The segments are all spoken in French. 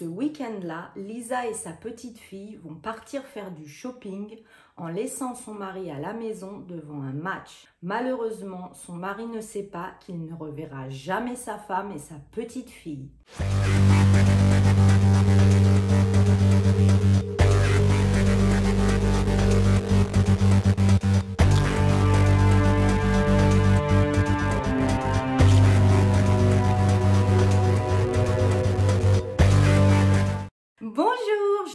Ce week-end-là, Lisa et sa petite fille vont partir faire du shopping en laissant son mari à la maison devant un match. Malheureusement, son mari ne sait pas qu'il ne reverra jamais sa femme et sa petite fille.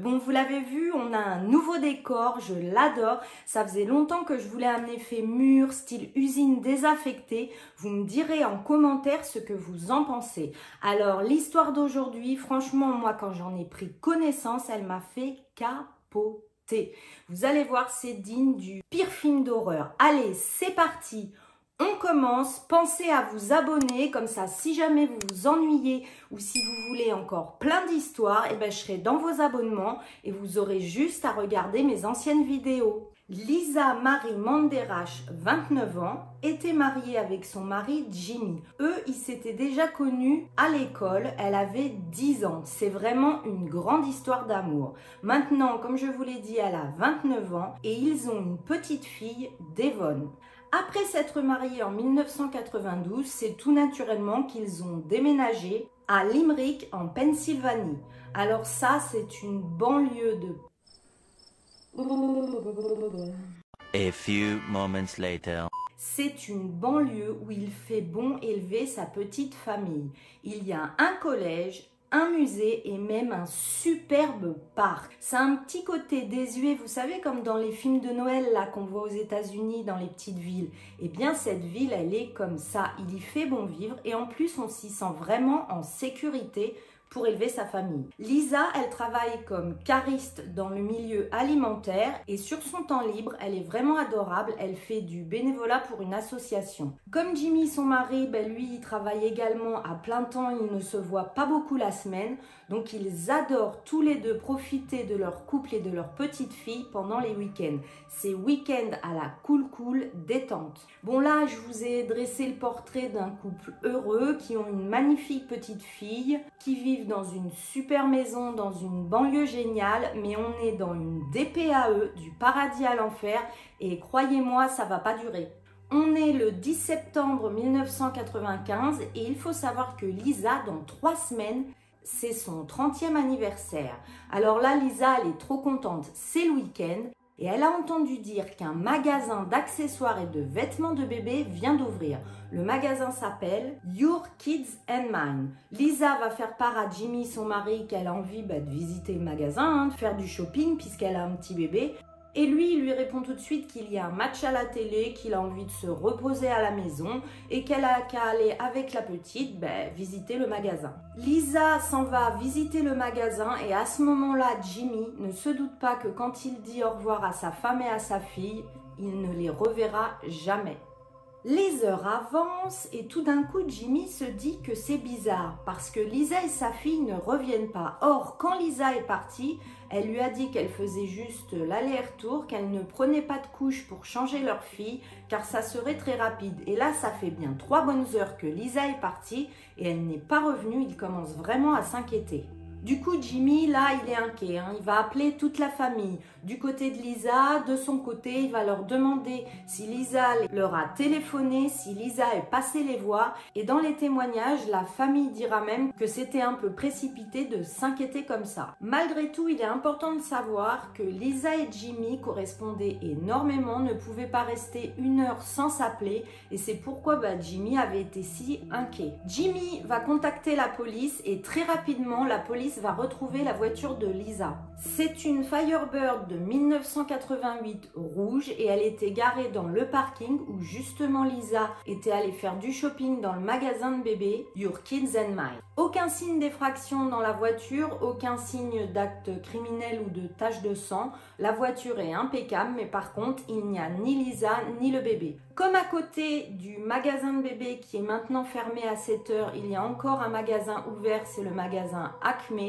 Bon, vous l'avez vu, on a un nouveau décor, je l'adore. Ça faisait longtemps que je voulais un effet mur, style usine désaffectée. Vous me direz en commentaire ce que vous en pensez. Alors, l'histoire d'aujourd'hui, franchement, moi, quand j'en ai pris connaissance, elle m'a fait capoter. Vous allez voir, c'est digne du pire film d'horreur. Allez, c'est parti on commence, pensez à vous abonner, comme ça si jamais vous vous ennuyez ou si vous voulez encore plein d'histoires, et eh ben, je serai dans vos abonnements et vous aurez juste à regarder mes anciennes vidéos. Lisa Marie Manderache, 29 ans, était mariée avec son mari Jimmy. Eux, ils s'étaient déjà connus à l'école, elle avait 10 ans. C'est vraiment une grande histoire d'amour. Maintenant, comme je vous l'ai dit, elle a 29 ans et ils ont une petite fille, Devon. Après s'être mariés en 1992, c'est tout naturellement qu'ils ont déménagé à Limerick en Pennsylvanie. Alors ça, c'est une banlieue de... A few moments later. C'est une banlieue où il fait bon élever sa petite famille. Il y a un collège, un musée et même un superbe parc. C'est un petit côté désuet, vous savez, comme dans les films de Noël là qu'on voit aux États-Unis, dans les petites villes. Eh bien, cette ville, elle est comme ça. Il y fait bon vivre et en plus, on s'y sent vraiment en sécurité pour élever sa famille. Lisa, elle travaille comme cariste dans le milieu alimentaire et sur son temps libre, elle est vraiment adorable. Elle fait du bénévolat pour une association. Comme Jimmy, son mari, ben lui, il travaille également à plein temps. Ils ne se voient pas beaucoup la semaine. Donc, ils adorent tous les deux profiter de leur couple et de leur petite fille pendant les week-ends. C'est week-end à la cool cool détente. Bon, là, je vous ai dressé le portrait d'un couple heureux qui ont une magnifique petite fille qui dans une super maison, dans une banlieue géniale, mais on est dans une DPAE, du paradis à l'enfer, et croyez-moi, ça va pas durer. On est le 10 septembre 1995 et il faut savoir que Lisa, dans trois semaines, c'est son 30e anniversaire. Alors là, Lisa, elle est trop contente, c'est le week-end et elle a entendu dire qu'un magasin d'accessoires et de vêtements de bébé vient d'ouvrir. Le magasin s'appelle Your Kids and Mine. Lisa va faire part à Jimmy, son mari, qu'elle a envie bah, de visiter le magasin, hein, de faire du shopping puisqu'elle a un petit bébé. Et lui, il lui répond tout de suite qu'il y a un match à la télé, qu'il a envie de se reposer à la maison et qu'elle a qu'à aller avec la petite ben, visiter le magasin. Lisa s'en va visiter le magasin et à ce moment-là, Jimmy ne se doute pas que quand il dit au revoir à sa femme et à sa fille, il ne les reverra jamais. Les heures avancent et tout d'un coup Jimmy se dit que c'est bizarre parce que Lisa et sa fille ne reviennent pas. Or, quand Lisa est partie, elle lui a dit qu'elle faisait juste l'aller-retour, qu'elle ne prenait pas de couche pour changer leur fille car ça serait très rapide. Et là, ça fait bien trois bonnes heures que Lisa est partie et elle n'est pas revenue. Il commence vraiment à s'inquiéter. Du coup, Jimmy, là, il est inquiet. Hein. Il va appeler toute la famille. Du côté de Lisa, de son côté, il va leur demander si Lisa leur a téléphoné, si Lisa est passée les voir. Et dans les témoignages, la famille dira même que c'était un peu précipité de s'inquiéter comme ça. Malgré tout, il est important de savoir que Lisa et Jimmy correspondaient énormément, ne pouvaient pas rester une heure sans s'appeler. Et c'est pourquoi bah, Jimmy avait été si inquiet. Jimmy va contacter la police et très rapidement, la police va retrouver la voiture de Lisa. C'est une Firebird de 1988 rouge et elle était garée dans le parking où justement Lisa était allée faire du shopping dans le magasin de bébé Your Kids and Mine. Aucun signe d'effraction dans la voiture, aucun signe d'acte criminel ou de tache de sang. La voiture est impeccable mais par contre il n'y a ni Lisa ni le bébé. Comme à côté du magasin de bébé qui est maintenant fermé à 7 heures, il y a encore un magasin ouvert, c'est le magasin Acme.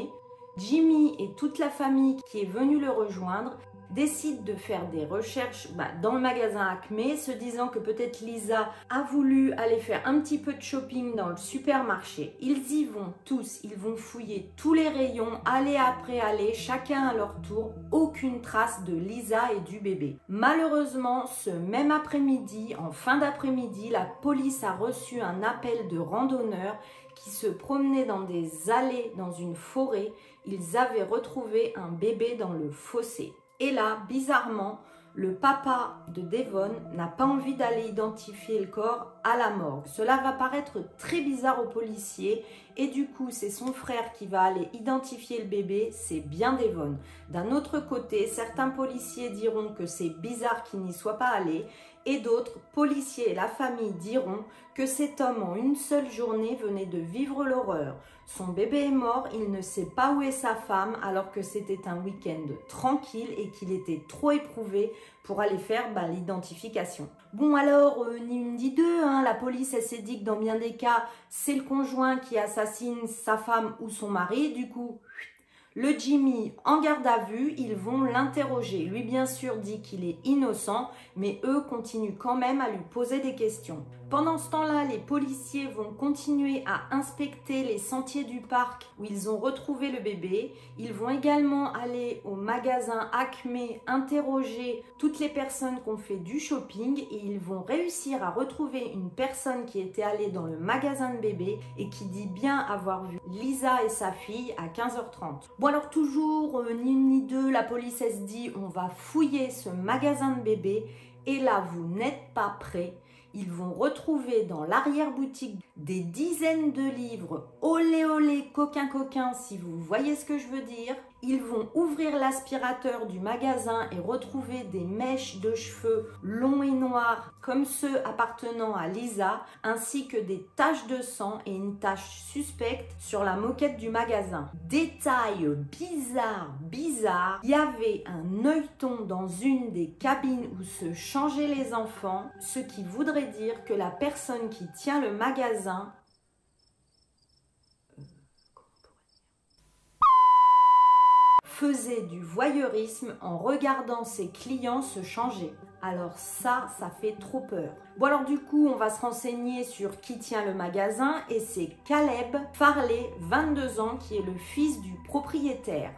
Jimmy et toute la famille qui est venue le rejoindre décide de faire des recherches bah, dans le magasin Acme, se disant que peut-être Lisa a voulu aller faire un petit peu de shopping dans le supermarché. Ils y vont tous, ils vont fouiller tous les rayons, aller après aller, chacun à leur tour, aucune trace de Lisa et du bébé. Malheureusement, ce même après-midi, en fin d'après-midi, la police a reçu un appel de randonneurs qui se promenaient dans des allées dans une forêt. Ils avaient retrouvé un bébé dans le fossé. Et là, bizarrement, le papa de Devon n'a pas envie d'aller identifier le corps à la morgue. Cela va paraître très bizarre aux policiers et du coup c'est son frère qui va aller identifier le bébé, c'est bien Devon. D'un autre côté, certains policiers diront que c'est bizarre qu'il n'y soit pas allé et d'autres, policiers et la famille diront que cet homme en une seule journée venait de vivre l'horreur. Son bébé est mort, il ne sait pas où est sa femme alors que c'était un week-end tranquille et qu'il était trop éprouvé pour aller faire bah, l'identification. Bon alors, euh, ni une ni deux, hein, la police s'est dit que dans bien des cas, c'est le conjoint qui assassine sa femme ou son mari, du coup, le Jimmy en garde à vue, ils vont l'interroger. Lui, bien sûr, dit qu'il est innocent, mais eux continuent quand même à lui poser des questions. Pendant ce temps-là, les policiers vont continuer à inspecter les sentiers du parc où ils ont retrouvé le bébé. Ils vont également aller au magasin Acme interroger toutes les personnes qui ont fait du shopping et ils vont réussir à retrouver une personne qui était allée dans le magasin de bébé et qui dit bien avoir vu Lisa et sa fille à 15h30. Bon alors toujours, euh, ni une ni deux, la police se dit on va fouiller ce magasin de bébé et là vous n'êtes pas prêts ils vont retrouver dans l'arrière-boutique des dizaines de livres olé olé coquin coquin si vous voyez ce que je veux dire ils vont ouvrir l'aspirateur du magasin et retrouver des mèches de cheveux longs et noirs comme ceux appartenant à Lisa, ainsi que des taches de sang et une tache suspecte sur la moquette du magasin. Détail bizarre, bizarre, il y avait un œilleton dans une des cabines où se changeaient les enfants, ce qui voudrait dire que la personne qui tient le magasin faisait du voyeurisme en regardant ses clients se changer. Alors ça, ça fait trop peur. Bon alors du coup, on va se renseigner sur qui tient le magasin et c'est Caleb Farley, 22 ans, qui est le fils du propriétaire.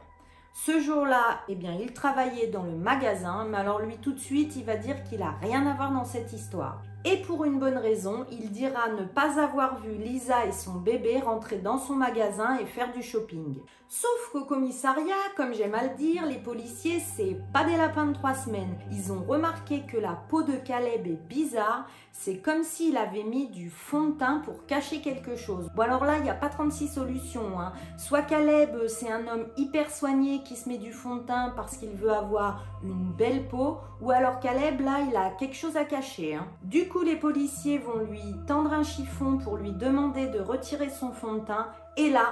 Ce jour-là, eh bien, il travaillait dans le magasin, mais alors lui tout de suite, il va dire qu'il a rien à voir dans cette histoire. Et pour une bonne raison, il dira ne pas avoir vu Lisa et son bébé rentrer dans son magasin et faire du shopping. Sauf qu'au commissariat, comme j'aime à le dire, les policiers, c'est pas des lapins de trois semaines. Ils ont remarqué que la peau de Caleb est bizarre. C'est comme s'il avait mis du fond de teint pour cacher quelque chose. Bon alors là, il n'y a pas 36 solutions. Hein. Soit Caleb, c'est un homme hyper soigné qui se met du fond de teint parce qu'il veut avoir une belle peau. Ou alors Caleb, là, il a quelque chose à cacher. Hein. Du coup, les policiers vont lui tendre un chiffon pour lui demander de retirer son fond de teint. Et là,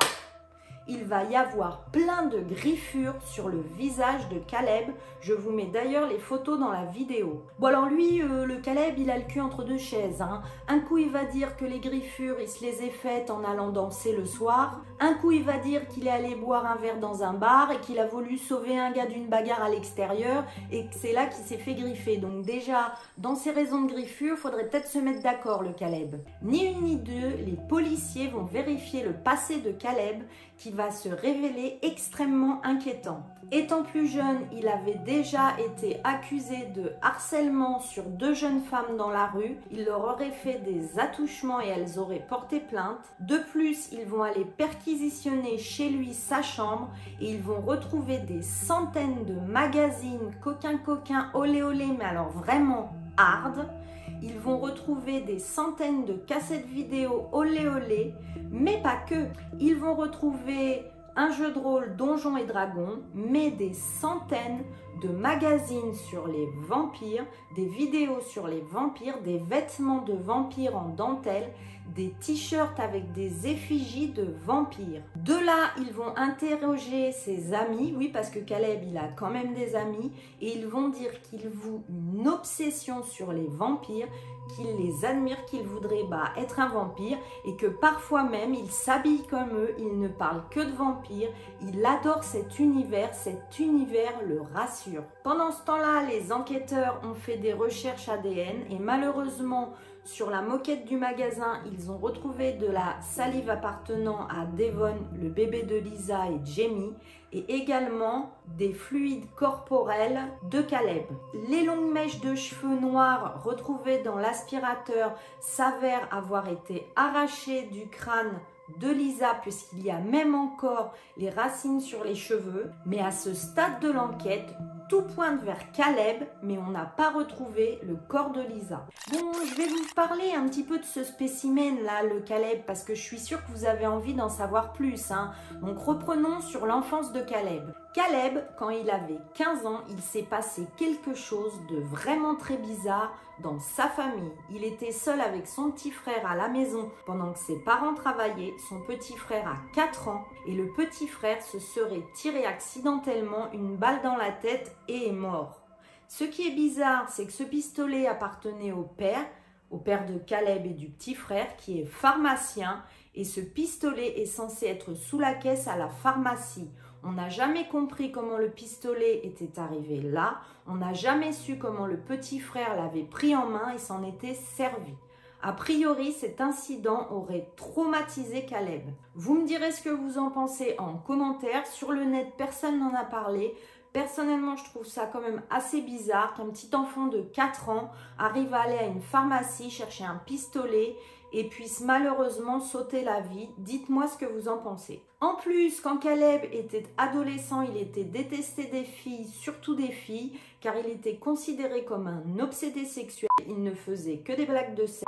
il va y avoir plein de griffures sur le visage de Caleb. Je vous mets d'ailleurs les photos dans la vidéo. Bon alors lui, euh, le Caleb, il a le cul entre deux chaises. Hein. Un coup, il va dire que les griffures, il se les est faites en allant danser le soir. Un coup, il va dire qu'il est allé boire un verre dans un bar et qu'il a voulu sauver un gars d'une bagarre à l'extérieur et que c'est là qu'il s'est fait griffer. Donc déjà, dans ces raisons de griffure, faudrait peut-être se mettre d'accord, le Caleb. Ni une ni deux, les policiers vont vérifier le passé de Caleb qui va se révéler extrêmement inquiétant. Étant plus jeune, il avait déjà été accusé de harcèlement sur deux jeunes femmes dans la rue. Il leur aurait fait des attouchements et elles auraient porté plainte. De plus, ils vont aller perquisitionner chez lui sa chambre et ils vont retrouver des centaines de magazines coquin coquin olé olé mais alors vraiment hard. Ils vont retrouver des centaines de cassettes vidéo olé olé, mais pas que. Ils vont retrouver un jeu de rôle Donjons et Dragons, mais des centaines de magazines sur les vampires, des vidéos sur les vampires, des vêtements de vampires en dentelle, des t-shirts avec des effigies de vampires. De là, ils vont interroger ses amis, oui parce que Caleb il a quand même des amis, et ils vont dire qu'il voue une obsession sur les vampires, qu'il les admire, qu'il voudrait bah, être un vampire, et que parfois même il s'habille comme eux, il ne parle que de vampires, il adore cet univers, cet univers le rassure. Pendant ce temps-là, les enquêteurs ont fait des recherches ADN, et malheureusement, sur la moquette du magasin, ils ont retrouvé de la salive appartenant à Devon, le bébé de Lisa et Jamie, et également des fluides corporels de Caleb. Les longues mèches de cheveux noirs retrouvées dans l'aspirateur s'avèrent avoir été arrachées du crâne de Lisa puisqu'il y a même encore les racines sur les cheveux. Mais à ce stade de l'enquête, tout pointe vers Caleb, mais on n'a pas retrouvé le corps de Lisa. Bon, je vais vous parler un petit peu de ce spécimen là, le Caleb, parce que je suis sûre que vous avez envie d'en savoir plus. Hein. Donc reprenons sur l'enfance de Caleb. Caleb, quand il avait 15 ans, il s'est passé quelque chose de vraiment très bizarre dans sa famille. Il était seul avec son petit frère à la maison pendant que ses parents travaillaient. Son petit frère a 4 ans et le petit frère se serait tiré accidentellement une balle dans la tête et est mort. Ce qui est bizarre, c'est que ce pistolet appartenait au père, au père de Caleb et du petit frère, qui est pharmacien, et ce pistolet est censé être sous la caisse à la pharmacie. On n'a jamais compris comment le pistolet était arrivé là. On n'a jamais su comment le petit frère l'avait pris en main et s'en était servi. A priori, cet incident aurait traumatisé Caleb. Vous me direz ce que vous en pensez en commentaire. Sur le net, personne n'en a parlé. Personnellement, je trouve ça quand même assez bizarre qu'un petit enfant de 4 ans arrive à aller à une pharmacie chercher un pistolet et puisse malheureusement sauter la vie. Dites-moi ce que vous en pensez. En plus, quand Caleb était adolescent, il était détesté des filles, surtout des filles, car il était considéré comme un obsédé sexuel. Il ne faisait que des blagues de sexe.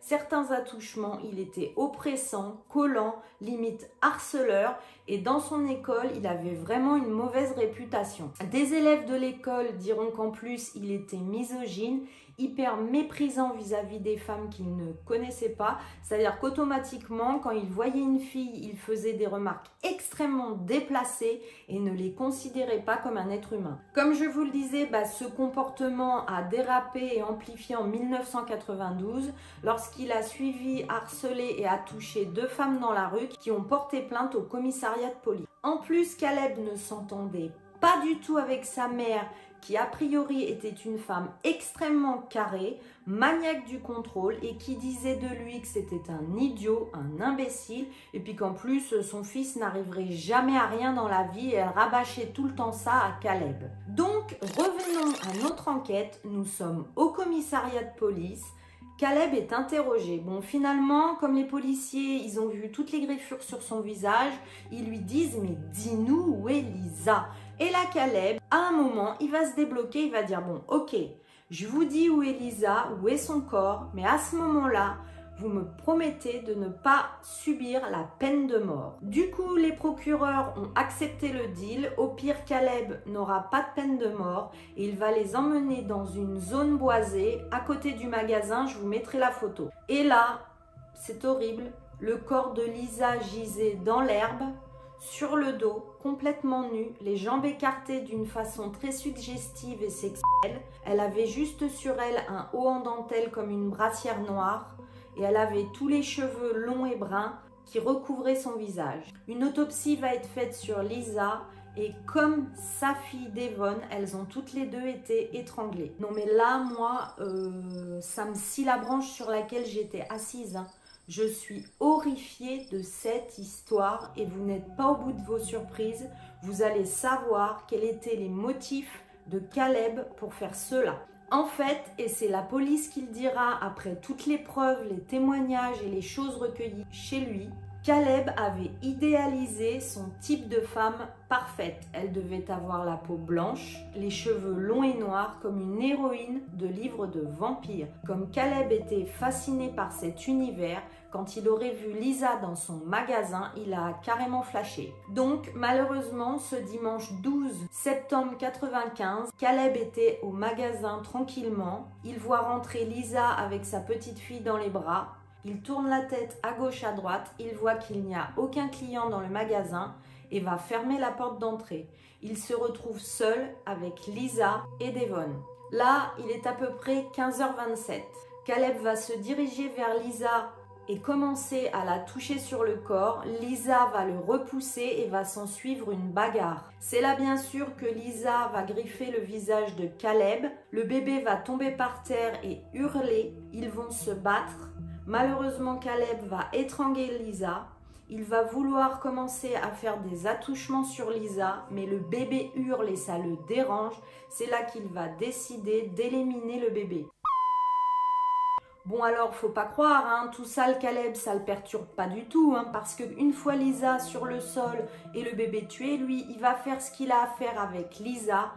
Certains attouchements, il était oppressant, collant, limite harceleur, et dans son école, il avait vraiment une mauvaise réputation. Des élèves de l'école diront qu'en plus, il était misogyne, hyper méprisant vis-à-vis des femmes qu'il ne connaissait pas. C'est-à-dire qu'automatiquement, quand il voyait une fille, il faisait des remarques extrêmement déplacées et ne les considérait pas comme un être humain. Comme je vous le disais, bah, ce comportement a dérapé et amplifié en 1992 lorsqu'il a suivi, harcelé et a touché deux femmes dans la rue qui ont porté plainte au commissariat de police. En plus, Caleb ne s'entendait pas du tout avec sa mère qui a priori était une femme extrêmement carrée, maniaque du contrôle et qui disait de lui que c'était un idiot, un imbécile et puis qu'en plus son fils n'arriverait jamais à rien dans la vie et elle rabâchait tout le temps ça à Caleb. Donc revenons à notre enquête, nous sommes au commissariat de police. Caleb est interrogé. Bon, finalement, comme les policiers, ils ont vu toutes les griffures sur son visage, ils lui disent Mais dis-nous où est Lisa? Et là, Caleb, à un moment, il va se débloquer, il va dire Bon, ok, je vous dis où est Lisa, où est son corps, mais à ce moment-là, vous me promettez de ne pas subir la peine de mort. Du coup, les procureurs ont accepté le deal. Au pire, Caleb n'aura pas de peine de mort et il va les emmener dans une zone boisée à côté du magasin. Je vous mettrai la photo. Et là, c'est horrible. Le corps de Lisa gisait dans l'herbe, sur le dos, complètement nue, les jambes écartées d'une façon très suggestive et sexuelle. Elle avait juste sur elle un haut en dentelle comme une brassière noire et elle avait tous les cheveux longs et bruns qui recouvraient son visage. Une autopsie va être faite sur Lisa et comme sa fille Devon, elles ont toutes les deux été étranglées. Non mais là, moi, euh, ça me scie la branche sur laquelle j'étais assise. Hein. Je suis horrifiée de cette histoire et vous n'êtes pas au bout de vos surprises. Vous allez savoir quels étaient les motifs de Caleb pour faire cela. En fait, et c'est la police qui le dira après toutes les preuves, les témoignages et les choses recueillies chez lui, Caleb avait idéalisé son type de femme parfaite. Elle devait avoir la peau blanche, les cheveux longs et noirs comme une héroïne de livre de vampires. Comme Caleb était fasciné par cet univers, quand il aurait vu Lisa dans son magasin, il a carrément flashé. Donc, malheureusement, ce dimanche 12 septembre 95, Caleb était au magasin tranquillement. Il voit rentrer Lisa avec sa petite fille dans les bras. Il tourne la tête à gauche à droite, il voit qu'il n'y a aucun client dans le magasin et va fermer la porte d'entrée. Il se retrouve seul avec Lisa et Devon. Là, il est à peu près 15h27. Caleb va se diriger vers Lisa et commencer à la toucher sur le corps, Lisa va le repousser et va s'en suivre une bagarre. C'est là bien sûr que Lisa va griffer le visage de Caleb, le bébé va tomber par terre et hurler, ils vont se battre. Malheureusement Caleb va étrangler Lisa, il va vouloir commencer à faire des attouchements sur Lisa, mais le bébé hurle et ça le dérange. C'est là qu'il va décider d'éliminer le bébé. Bon alors, faut pas croire, hein, tout ça, le Caleb, ça le perturbe pas du tout, hein, parce qu'une fois Lisa sur le sol et le bébé tué, lui, il va faire ce qu'il a à faire avec Lisa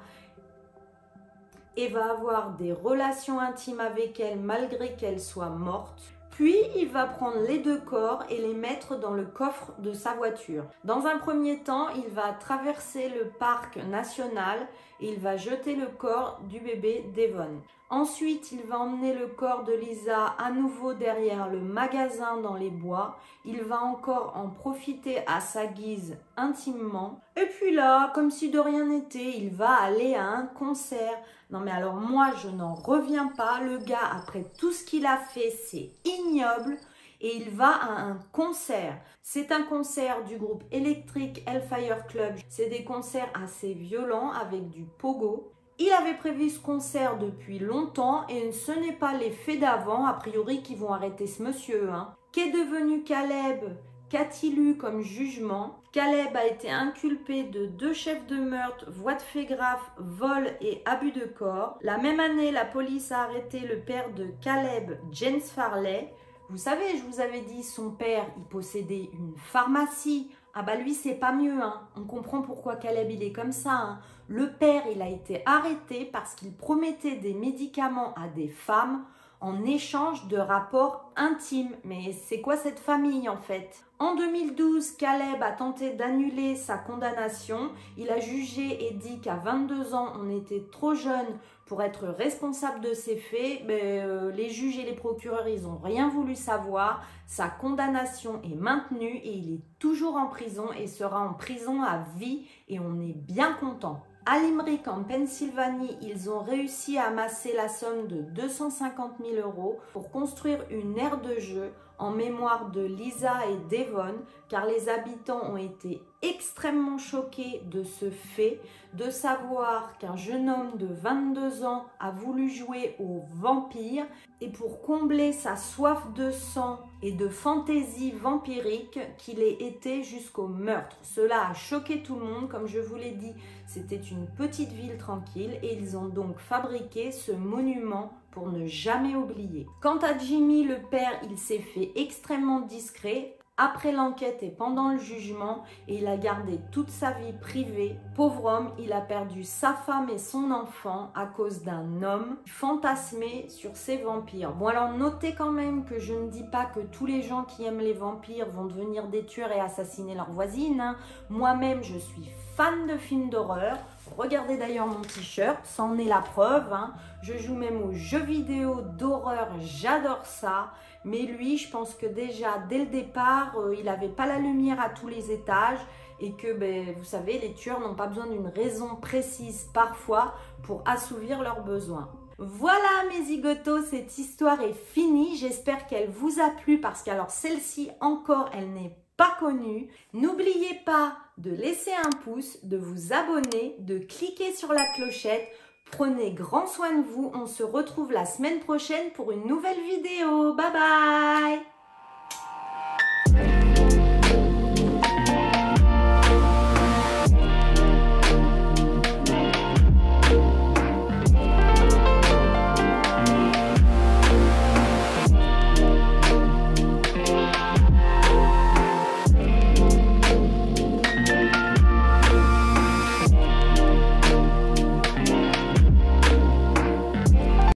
et va avoir des relations intimes avec elle malgré qu'elle soit morte. Puis il va prendre les deux corps et les mettre dans le coffre de sa voiture. Dans un premier temps, il va traverser le parc national et il va jeter le corps du bébé Devon. Ensuite, il va emmener le corps de Lisa à nouveau derrière le magasin dans les bois. Il va encore en profiter à sa guise intimement. Et puis là, comme si de rien n'était, il va aller à un concert. Non mais alors moi, je n'en reviens pas. Le gars, après tout ce qu'il a fait, c'est ignoble et il va à un concert. C'est un concert du groupe Electric Hellfire Club. C'est des concerts assez violents avec du pogo. Il avait prévu ce concert depuis longtemps et ce n'est pas les faits d'avant, a priori, qui vont arrêter ce monsieur. Hein. Qu'est devenu Caleb? Qu'a-t-il eu comme jugement Caleb a été inculpé de deux chefs de meurtre, voie de fait grave, vol et abus de corps. La même année, la police a arrêté le père de Caleb, James Farley. Vous savez, je vous avais dit, son père, il possédait une pharmacie. Ah bah lui, c'est pas mieux. Hein. On comprend pourquoi Caleb, il est comme ça. Hein. Le père, il a été arrêté parce qu'il promettait des médicaments à des femmes en échange de rapports intimes. Mais c'est quoi cette famille en fait? En 2012, Caleb a tenté d'annuler sa condamnation. Il a jugé et dit qu'à 22 ans, on était trop jeune pour être responsable de ces faits. Mais, euh, les juges et les procureurs, ils n'ont rien voulu savoir. Sa condamnation est maintenue et il est toujours en prison et sera en prison à vie et on est bien content. À Limerick, en Pennsylvanie, ils ont réussi à amasser la somme de 250 000 euros pour construire une aire de jeu en mémoire de Lisa et Devon, car les habitants ont été extrêmement choqués de ce fait, de savoir qu'un jeune homme de 22 ans a voulu jouer au vampire et pour combler sa soif de sang et de fantaisie vampirique qu'il ait été jusqu'au meurtre. Cela a choqué tout le monde, comme je vous l'ai dit, c'était une petite ville tranquille et ils ont donc fabriqué ce monument pour ne jamais oublier. Quant à Jimmy, le père, il s'est fait extrêmement discret après l'enquête et pendant le jugement il a gardé toute sa vie privée. Pauvre homme, il a perdu sa femme et son enfant à cause d'un homme fantasmé sur ses vampires. Bon alors notez quand même que je ne dis pas que tous les gens qui aiment les vampires vont devenir des tueurs et assassiner leurs voisines. Hein. Moi-même, je suis fan de films d'horreur. Regardez d'ailleurs mon t-shirt, c'en est la preuve. Hein. Je joue même aux jeux vidéo d'horreur, j'adore ça. Mais lui, je pense que déjà, dès le départ, euh, il n'avait pas la lumière à tous les étages et que, ben, vous savez, les tueurs n'ont pas besoin d'une raison précise parfois pour assouvir leurs besoins. Voilà mes zigotos, cette histoire est finie. J'espère qu'elle vous a plu parce qu'alors celle-ci encore, elle n'est pas connue. N'oubliez pas de laisser un pouce, de vous abonner, de cliquer sur la clochette Prenez grand soin de vous. On se retrouve la semaine prochaine pour une nouvelle vidéo. Bye bye